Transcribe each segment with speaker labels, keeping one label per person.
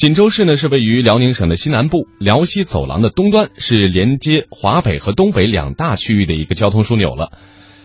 Speaker 1: 锦州市呢是位于辽宁省的西南部，辽西走廊的东端，是连接华北和东北两大区域的一个交通枢纽了。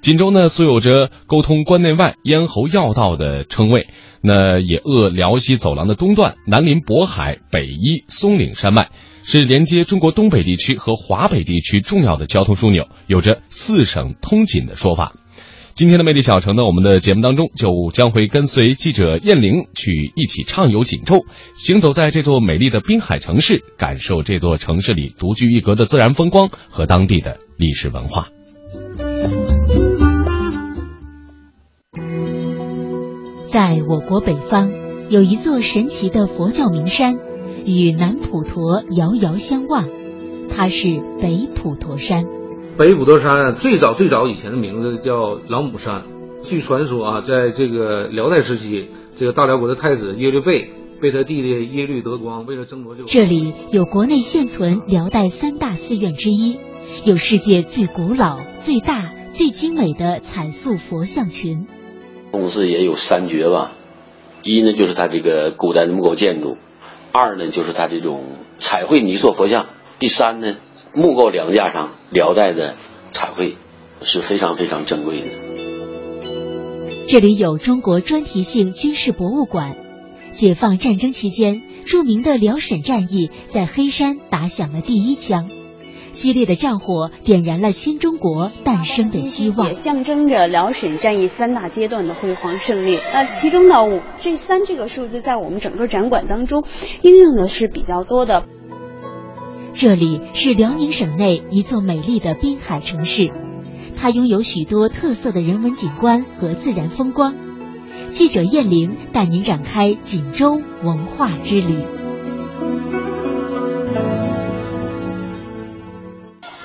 Speaker 1: 锦州呢素有着沟通关内外、咽喉要道的称谓，那也扼辽西走廊的东段，南临渤海，北依松岭山脉，是连接中国东北地区和华北地区重要的交通枢纽，有着四省通锦的说法。今天的魅力小城呢，我们的节目当中就将会跟随记者燕玲去一起畅游锦州，行走在这座美丽的滨海城市，感受这座城市里独具一格的自然风光和当地的历史文化。
Speaker 2: 在我国北方，有一座神奇的佛教名山，与南普陀遥遥相望，它是北普陀山。
Speaker 3: 北普陀山最早最早以前的名字叫老母山。据传说啊，在这个辽代时期，这个大辽国的太子耶律倍被他弟弟耶律德光为了争夺这个，
Speaker 2: 这里有国内现存辽代三大寺院之一，有世界最古老、最大、最精美的彩塑佛像群。
Speaker 4: 同时也有三绝吧，一呢就是它这个古代的木构建筑，二呢就是它这种彩绘泥塑佛像，第三呢。木构梁架上辽代的彩绘是非常非常珍贵的。
Speaker 2: 这里有中国专题性军事博物馆。解放战争期间，著名的辽沈战役在黑山打响了第一枪，激烈的战火点燃了新中国诞生的希望，
Speaker 5: 也象征着辽沈战役三大阶段的辉煌胜利。那其中呢，这三这个数字在我们整个展馆当中应用的是比较多的。
Speaker 2: 这里是辽宁省内一座美丽的滨海城市，它拥有许多特色的人文景观和自然风光。记者燕玲带您展开锦州文化之旅。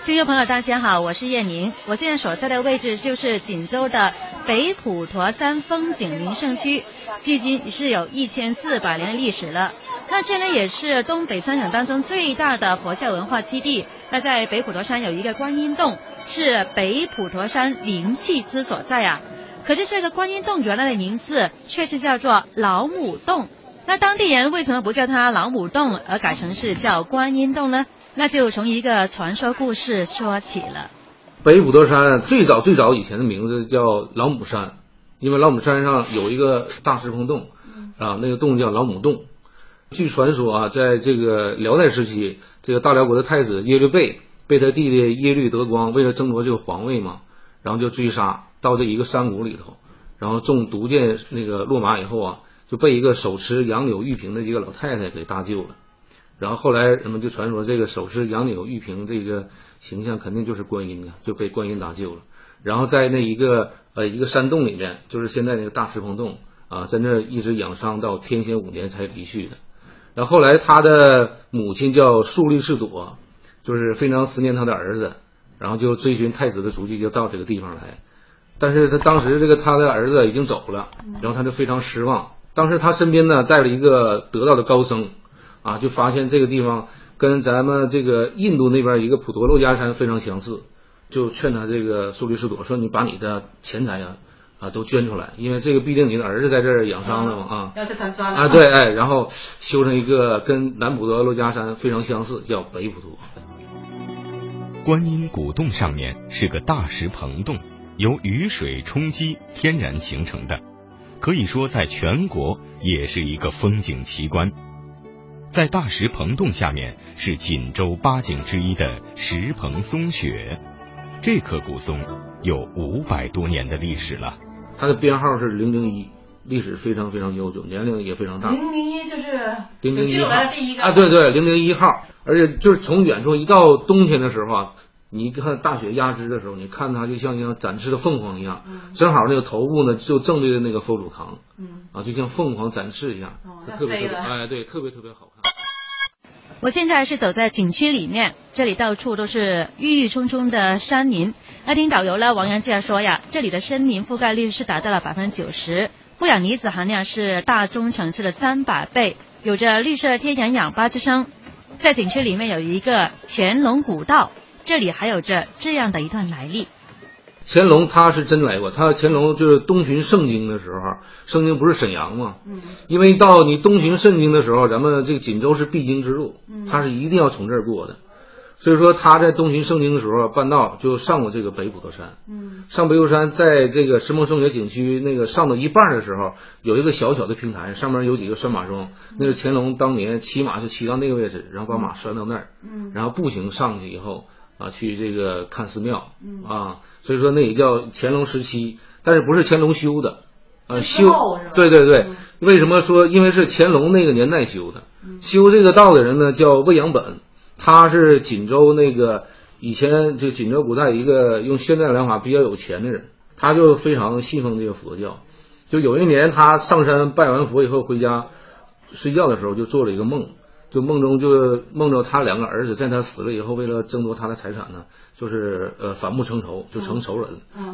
Speaker 6: 听众朋友，大家好，我是燕宁，我现在所在的位置就是锦州的北普陀山风景名胜区，距今是有一千四百年的历史了。那这呢也是东北三省当中最大的佛教文化基地。那在北普陀山有一个观音洞，是北普陀山灵气之所在啊。可是这个观音洞原来的名字却是叫做老母洞。那当地人为什么不叫它老母洞，而改成是叫观音洞呢？那就从一个传说故事说起了。
Speaker 3: 北普陀山最早最早以前的名字叫老母山，因为老母山上有一个大石棚洞，啊，那个洞叫老母洞。据传说啊，在这个辽代时期，这个大辽国的太子耶律倍被他弟弟耶律德光为了争夺这个皇位嘛，然后就追杀到这一个山谷里头，然后中毒箭那个落马以后啊，就被一个手持杨柳玉瓶的一个老太太给搭救了。然后后来人们就传说这个手持杨柳玉瓶这个形象肯定就是观音啊，就被观音搭救了。然后在那一个呃一个山洞里面，就是现在那个大石棚洞啊，在那一直养伤到天显五年才离去的。然后后来，他的母亲叫肃律氏朵，就是非常思念他的儿子，然后就追寻太子的足迹，就到这个地方来。但是他当时这个他的儿子已经走了，然后他就非常失望。当时他身边呢带了一个得道的高僧，啊，就发现这个地方跟咱们这个印度那边一个普陀珞珈山非常相似，就劝他这个苏律士朵说：“你把你的钱财呀。”啊，都捐出来，因为这个毕竟你的儿子在这儿养伤了嘛啊，啊，对，哎，然后修成一个跟南普陀珞珈山非常相似，叫北普陀。
Speaker 7: 观音古洞上面是个大石棚洞，由雨水冲击天然形成的，可以说在全国也是一个风景奇观。在大石棚洞下面是锦州八景之一的石棚松雪，这棵古松有五百多年的历史了。
Speaker 3: 它的编号是零零一，历史非常非常悠久，年龄也非常大。
Speaker 8: 零零一就是
Speaker 3: 零零一号
Speaker 8: 啊，
Speaker 3: 对对，零零一号，而且就是从远处一到冬天的时候啊，你看大雪压枝的时候，你看它就像像展翅的凤凰一样，正好那个头部呢就正对着那个佛祖堂，嗯啊，就像凤凰展翅一样，特别特别哎对，特别特别好看。
Speaker 6: 我现在是走在景区里面，这里到处都是郁郁葱葱的山林。那听导游呢，王洋介绍说呀，这里的森林覆盖率是达到了百分之九十，负氧离子含量是大中城市的三百倍，有着绿色天然氧吧之称。在景区里面有一个乾隆古道，这里还有着这样的一段来历。
Speaker 3: 乾隆他是真来过，他乾隆就是东巡盛京的时候，盛京不是沈阳吗？
Speaker 5: 嗯，
Speaker 3: 因为到你东巡盛京的时候，咱们这个锦州是必经之路，他是一定要从这儿过的。所以说他在东巡圣经的时候，半道就上过这个北普陀山。
Speaker 5: 嗯，
Speaker 3: 上北普陀山，在这个石梦圣学景区那个上到一半的时候，有一个小小的平台，上面有几个拴马桩，那是乾隆当年骑马就骑到那个位置，然后把马拴到那儿，
Speaker 5: 嗯。
Speaker 3: 然后步行上去以后啊，去这个看寺庙，
Speaker 5: 嗯。
Speaker 3: 啊，所以说那也叫乾隆时期，但是不是乾隆修的，呃，修对对对。
Speaker 5: 嗯，
Speaker 3: 为什么说？因为是乾隆那个年代修的，
Speaker 5: 嗯。
Speaker 3: 修这个道的人呢叫魏阳本，他是锦州那个以前就锦州古代一个用现代良法比较有钱的人，他就非常信奉这个佛教。就有一年他上山拜完佛以后回家睡觉的时候，就做了一个梦，就梦中就梦着他两个儿子在他死了以后，为了争夺他的财产呢，就是呃反目成仇，就成仇人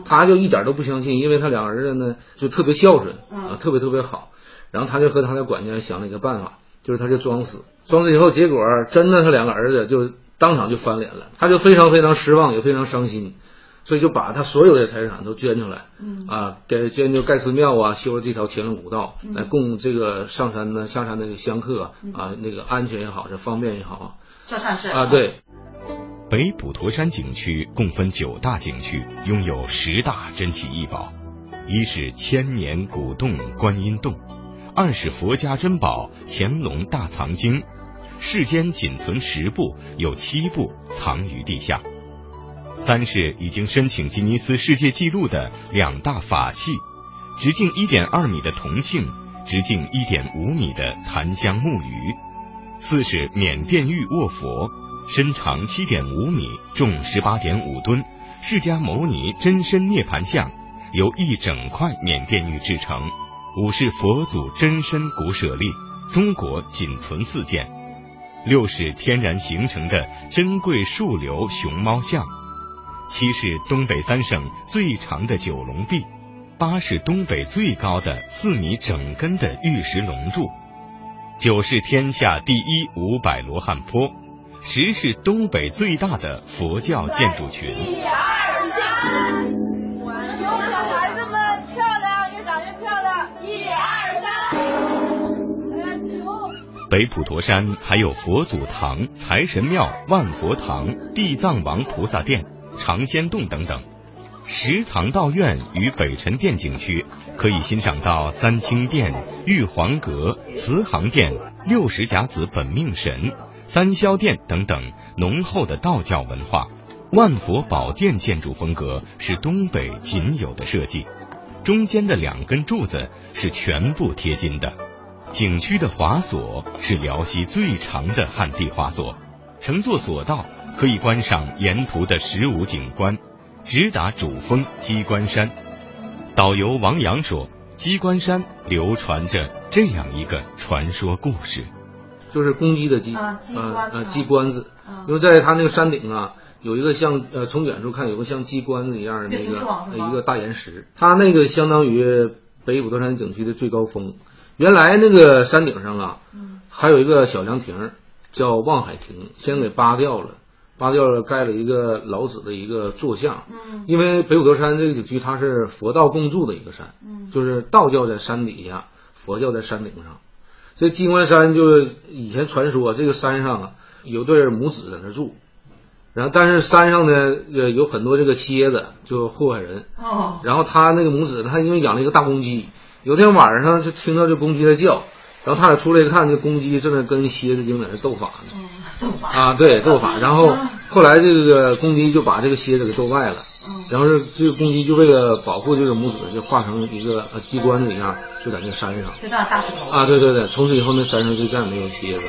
Speaker 3: 他就一点都不相信，因为他两个儿子呢就特别孝顺
Speaker 5: 嗯
Speaker 3: 啊，特别特别好。然后他就和他的管家想了一个办法，就是他就装死，装死以后，结果真的他两个儿子就当场就翻脸了，他就非常非常失望，也非常伤心，所以就把他所有的财产都捐出来，
Speaker 5: 嗯。
Speaker 3: 啊，给捐就盖寺庙啊，修了这条乾隆古道，来供这个上山呢下山的香客啊，那个安全也好，是方便也好。
Speaker 5: 做善事
Speaker 3: 啊，对。
Speaker 7: 北普陀山景区共分九大景区，拥有十大珍奇异宝：一是千年古洞观音洞，二是佛家珍宝乾隆大藏经，世间仅存十部，有七部藏于地下；三是已经申请吉尼斯世界纪录的两大法器，直径一点二米的铜磬，直径一点五米的檀香木鱼；四是缅甸玉卧佛。身长七点五米，重十八点五吨，释迦牟尼真身涅盘像由一整块缅甸玉制成。五是佛祖真身骨舍利，中国仅存四件。六是天然形成的珍贵树瘤熊猫像。七是东北三省最长的九龙壁。八是东北最高的四米整根的玉石龙柱。九是天下第一五百罗汉坡。十是东北最大的佛教建筑群。
Speaker 8: 一二三，
Speaker 7: 北普陀山还有佛祖堂、财神庙、万佛堂、地藏王菩萨殿、长仙洞等等。石藏道院与北辰殿景区可以欣赏到三清殿、玉皇阁、慈航殿、六十甲子本命神。三霄殿等等浓厚的道教文化，万佛宝殿建筑风格是东北仅有的设计，中间的两根柱子是全部贴金的。景区的滑索是辽西最长的旱地滑索，乘坐索道可以观赏沿途的十五景观，直达主峰鸡冠山。导游王阳说，鸡冠山流传着这样一个传说故事。
Speaker 3: 就是公鸡的鸡，
Speaker 5: 啊鸡冠
Speaker 3: 呃鸡冠子，
Speaker 5: 啊
Speaker 3: 因为在它那个山顶啊，有一个像呃从远处看有个像鸡冠子一样的那个一个大岩石，它那个相当于北普陀山景区的最高峰。原来那个山顶上啊，
Speaker 5: 嗯
Speaker 3: 还有一个小凉亭，叫望海亭，先给扒掉了，扒掉了盖了一个老子的一个坐像。
Speaker 5: 嗯
Speaker 3: 因为北五德山这个景区它是佛道共住的一个山，
Speaker 5: 嗯
Speaker 3: 就是道教在山底下，佛教在山顶上。这鸡冠山就是以前传说，这个山上啊有对母子在那住，然后但是山上呢呃有很多这个蝎子，就祸害人。
Speaker 5: 哦
Speaker 3: 然后他那个母子，他因为养了一个大公鸡，有天晚上就听到这公鸡在叫，然后他俩出来一看，这公鸡正在跟蝎子精在那斗法呢。
Speaker 5: 嗯斗法
Speaker 3: 啊，对，斗法。然后后来这个公鸡就把这个蝎子给斗败了，然后是这个公鸡就为了保护这个母子，就化成一个呃鸡冠子一样，就在那山上。
Speaker 5: 就那大石头
Speaker 3: 啊，对对对，从此以后那山上就再也没有蝎子。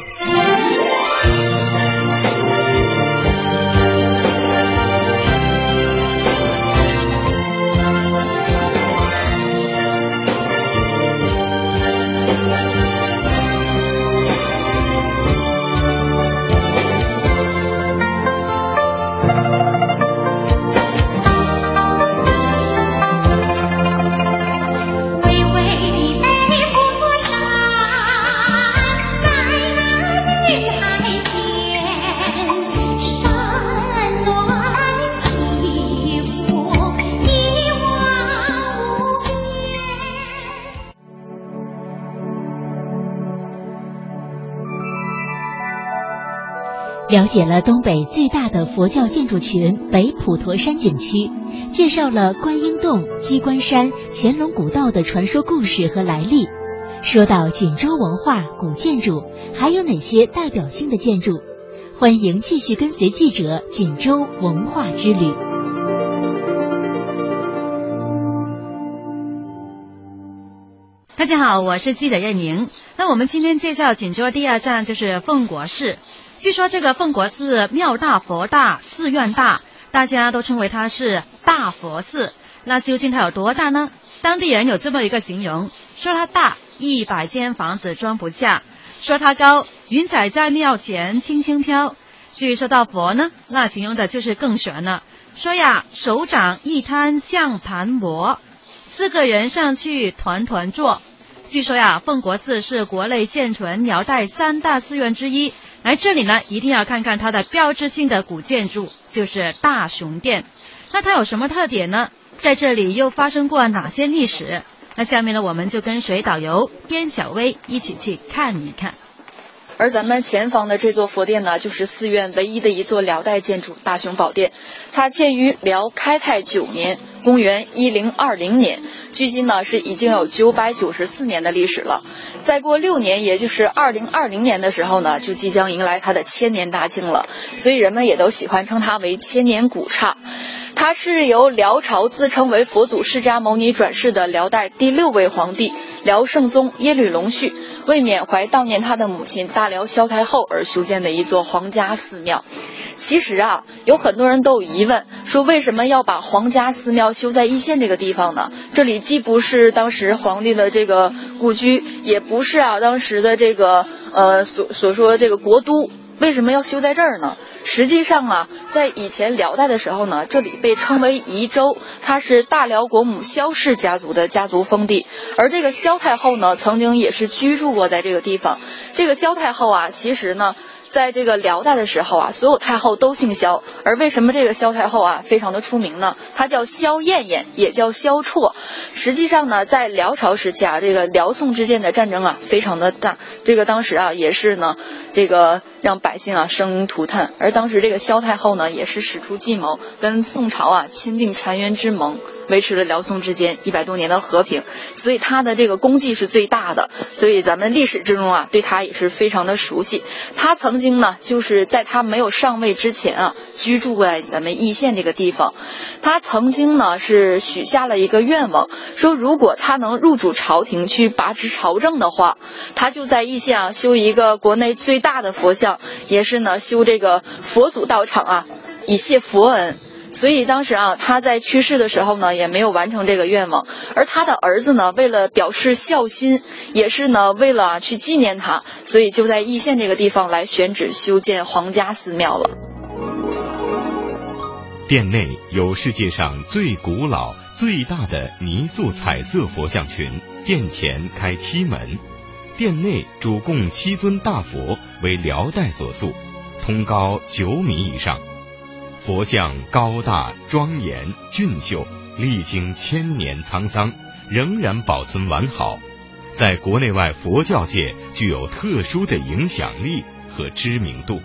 Speaker 2: 了解了东北最大的佛教建筑群北普陀山景区，介绍了观音洞、鸡冠山、乾隆古道的传说故事和来历。说到锦州文化古建筑，还有哪些代表性的建筑？欢迎继续跟随记者锦州文化之旅。
Speaker 6: 大家好，我是记者任宁。那我们今天介绍锦州第二站就是奉国寺。据说这个奉国寺庙大佛大，寺院大，大家都称为它是大佛寺。那究竟它有多大呢？当地人有这么一个形容，说它大，一百间房子装不下；说它高，云彩在庙前轻轻飘。至于说到佛呢，那形容的就是更玄了，说呀，手掌一摊像盘磨，四个人上去团团坐。据说呀，奉国寺是国内现存辽代三大寺院之一。来这里呢，一定要看看它的标志性的古建筑，就是大雄殿。那它有什么特点呢？在这里又发生过哪些历史？那下面呢，我们就跟随导游边小薇一起去看一看。
Speaker 9: 而咱们前方的这座佛殿呢，就是寺院唯一的一座辽代建筑——大雄宝殿。它建于辽开泰九年（公元一零二零年），距今呢是已经有九百九十四年的历史了。再过六年，也就是二零二零年的时候呢，就即将迎来它的千年大庆了。所以人们也都喜欢称它为千年古刹。它是由辽朝自称为佛祖释迦牟尼转世的辽代第六位皇帝辽圣宗耶律隆绪。为缅怀悼念他的母亲大辽萧太后而修建的一座皇家寺庙。其实啊，有很多人都有疑问，说为什么要把皇家寺庙修在易县这个地方呢？这里既不是当时皇帝的这个故居，也不是啊当时的这个呃所所说的这个国都，为什么要修在这儿呢？实际上啊，在以前辽代的时候呢，这里被称为宜州，它是大辽国母萧氏家族的家族封地。而这个萧太后呢，曾经也是居住过在这个地方。这个萧太后啊，其实呢。在这个辽代的时候啊，所有太后都姓萧，而为什么这个萧太后啊非常的出名呢？她叫萧燕燕，也叫萧绰。实际上呢，在辽朝时期啊，这个辽宋之间的战争啊非常的大，这个当时啊也是呢，这个让百姓啊生灵涂炭。而当时这个萧太后呢，也是使出计谋，跟宋朝啊签订澶渊之盟。维持了辽宋之间一百多年的和平，所以她的这个功绩是最大的。所以咱们历史之中啊，对她也是非常的熟悉。她曾经呢，就是在他没有上位之前啊，居住在咱们易县这个地方。他曾经呢是许下了一个愿望，说如果他能入主朝廷去把持朝政的话，他就在易县啊修一个国内最大的佛像，也是呢修这个佛祖道场啊，以谢佛恩。所以当时啊，他在去世的时候呢，也没有完成这个愿望。而他的儿子呢，为了表示孝心，也是呢为了去纪念他，所以就在易县这个地方来选址修建皇家寺庙了。
Speaker 7: 殿内有世界上最古老、最大的泥塑彩色佛像群，殿前开七门，殿内主供七尊大佛，为辽代所塑，通高九米以上。佛像高大庄严俊秀，历经千年沧桑，仍然保存完好，在国内外佛教界具有特殊的影响力和知名度。